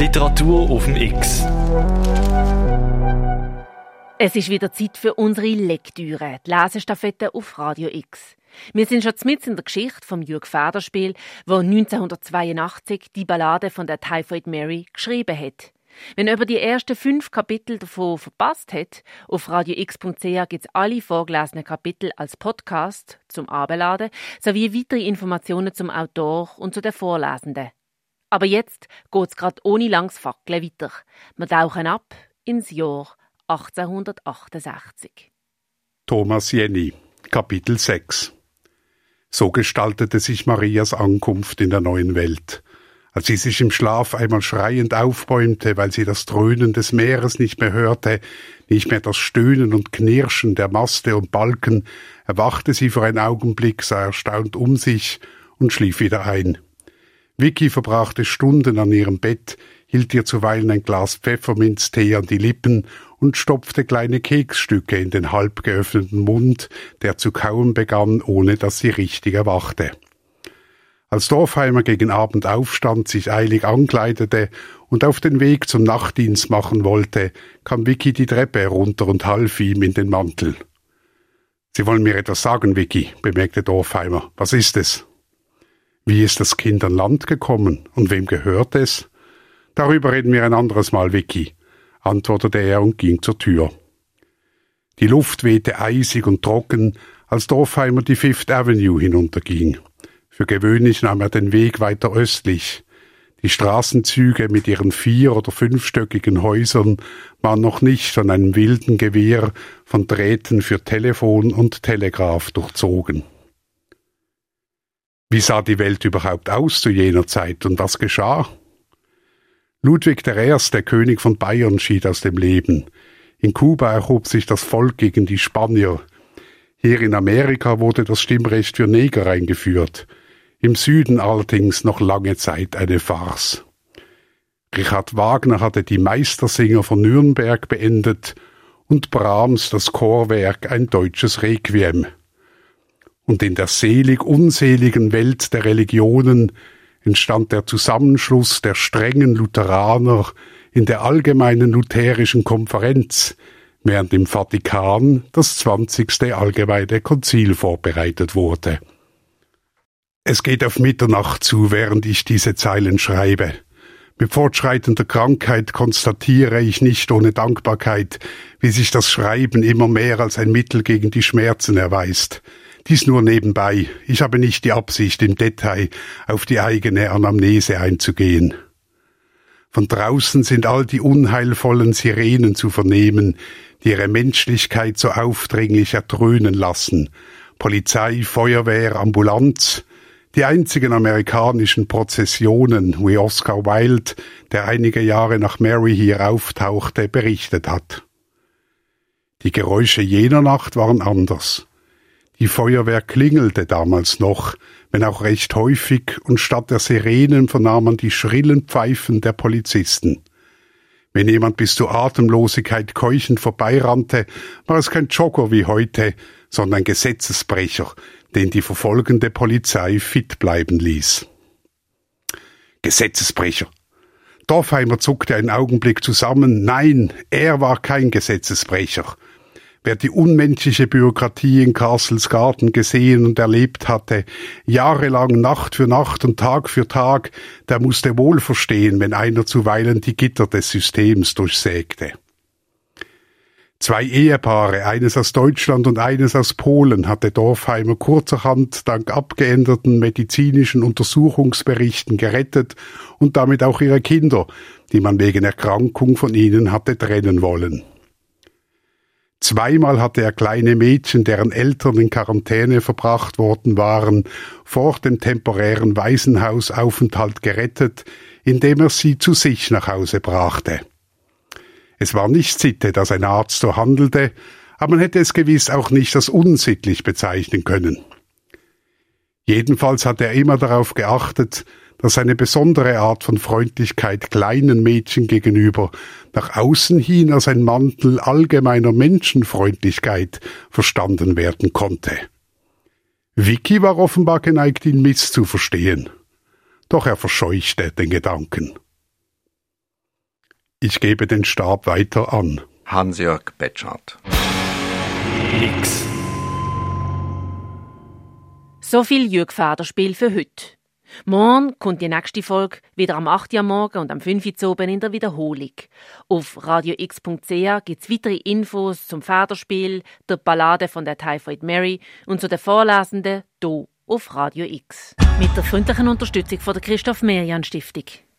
Literatur auf dem X. Es ist wieder Zeit für unsere Lektüre, die Lesestaffette auf Radio X. Wir sind schon mitten in der Geschichte vom Jürg Federspiel, wo 1982 die Ballade von der Typhoid Mary geschrieben hat. Wenn über die ersten fünf Kapitel davon verpasst hat, auf radiox.ch gibt es alle vorgelesenen Kapitel als Podcast zum Abladen sowie weitere Informationen zum Autor und zu den Vorlesenden. Aber jetzt geht's gerade ohne langes Fackeln weiter. Wir tauchen ab ins Jahr 1868. Thomas Jenny, Kapitel 6 So gestaltete sich Marias Ankunft in der neuen Welt. Als sie sich im Schlaf einmal schreiend aufbäumte, weil sie das Dröhnen des Meeres nicht mehr hörte, nicht mehr das Stöhnen und Knirschen der Maste und Balken, erwachte sie für einen Augenblick, sah erstaunt um sich und schlief wieder ein. Vicky verbrachte Stunden an ihrem Bett, hielt ihr zuweilen ein Glas Pfefferminztee an die Lippen und stopfte kleine Keksstücke in den halb geöffneten Mund, der zu kauen begann, ohne dass sie richtig erwachte. Als Dorfheimer gegen Abend aufstand, sich eilig ankleidete und auf den Weg zum Nachtdienst machen wollte, kam Vicky die Treppe herunter und half ihm in den Mantel. Sie wollen mir etwas sagen, Vicky, bemerkte Dorfheimer. Was ist es? Wie ist das Kind an Land gekommen und wem gehört es? Darüber reden wir ein anderes Mal, Vicky, antwortete er und ging zur Tür. Die Luft wehte eisig und trocken, als Dorfheimer die Fifth Avenue hinunterging. Für gewöhnlich nahm er den Weg weiter östlich. Die Straßenzüge mit ihren vier- oder fünfstöckigen Häusern waren noch nicht von einem wilden Gewehr von Drähten für Telefon und Telegraph durchzogen. Wie sah die Welt überhaupt aus zu jener Zeit und was geschah? Ludwig I., der König von Bayern, schied aus dem Leben. In Kuba erhob sich das Volk gegen die Spanier. Hier in Amerika wurde das Stimmrecht für Neger eingeführt im Süden allerdings noch lange Zeit eine Farce. Richard Wagner hatte die Meistersinger von Nürnberg beendet und Brahms das Chorwerk ein deutsches Requiem. Und in der selig unseligen Welt der Religionen entstand der Zusammenschluss der strengen Lutheraner in der allgemeinen lutherischen Konferenz, während im Vatikan das zwanzigste allgemeine Konzil vorbereitet wurde. Es geht auf Mitternacht zu, während ich diese Zeilen schreibe. Mit fortschreitender Krankheit konstatiere ich nicht ohne Dankbarkeit, wie sich das Schreiben immer mehr als ein Mittel gegen die Schmerzen erweist. Dies nur nebenbei. Ich habe nicht die Absicht, im Detail auf die eigene Anamnese einzugehen. Von draußen sind all die unheilvollen Sirenen zu vernehmen, die ihre Menschlichkeit so aufdringlich erdröhnen lassen. Polizei, Feuerwehr, Ambulanz, die einzigen amerikanischen Prozessionen, wie Oscar Wilde, der einige Jahre nach Mary hier auftauchte, berichtet hat. Die Geräusche jener Nacht waren anders. Die Feuerwehr klingelte damals noch, wenn auch recht häufig, und statt der Sirenen vernahm man die schrillen Pfeifen der Polizisten. Wenn jemand bis zur Atemlosigkeit keuchend vorbeirannte, war es kein Jogger wie heute, sondern Gesetzesbrecher, den die verfolgende Polizei fit bleiben ließ. Gesetzesbrecher. Dorfheimer zuckte einen Augenblick zusammen. Nein, er war kein Gesetzesbrecher. Wer die unmenschliche Bürokratie in Castles Garten gesehen und erlebt hatte, jahrelang Nacht für Nacht und Tag für Tag, der musste wohl verstehen, wenn einer zuweilen die Gitter des Systems durchsägte. Zwei Ehepaare, eines aus Deutschland und eines aus Polen, hatte Dorfheimer kurzerhand dank abgeänderten medizinischen Untersuchungsberichten gerettet und damit auch ihre Kinder, die man wegen Erkrankung von ihnen hatte trennen wollen. Zweimal hatte er kleine Mädchen, deren Eltern in Quarantäne verbracht worden waren, vor dem temporären Waisenhausaufenthalt gerettet, indem er sie zu sich nach Hause brachte. Es war nicht Sitte, dass ein Arzt so handelte, aber man hätte es gewiss auch nicht als unsittlich bezeichnen können. Jedenfalls hatte er immer darauf geachtet, dass eine besondere Art von Freundlichkeit kleinen Mädchen gegenüber nach außen hin als ein Mantel allgemeiner Menschenfreundlichkeit verstanden werden konnte. Vicky war offenbar geneigt, ihn misszuverstehen, doch er verscheuchte den Gedanken. Ich gebe den Stab weiter an. Hans-Jörg Betschart. X. So viel Jürg Federspiel für heute. Morgen kommt die nächste Folge wieder am 8. Uhr morgen und am 5. Uhr oben in der Wiederholung. Auf radiox.ch gibt es weitere Infos zum Federspiel, der Ballade von der Typhoid Mary und zu den Vorlesenden hier auf Radio X. Mit der freundlichen Unterstützung von der Christoph Merian Stiftung.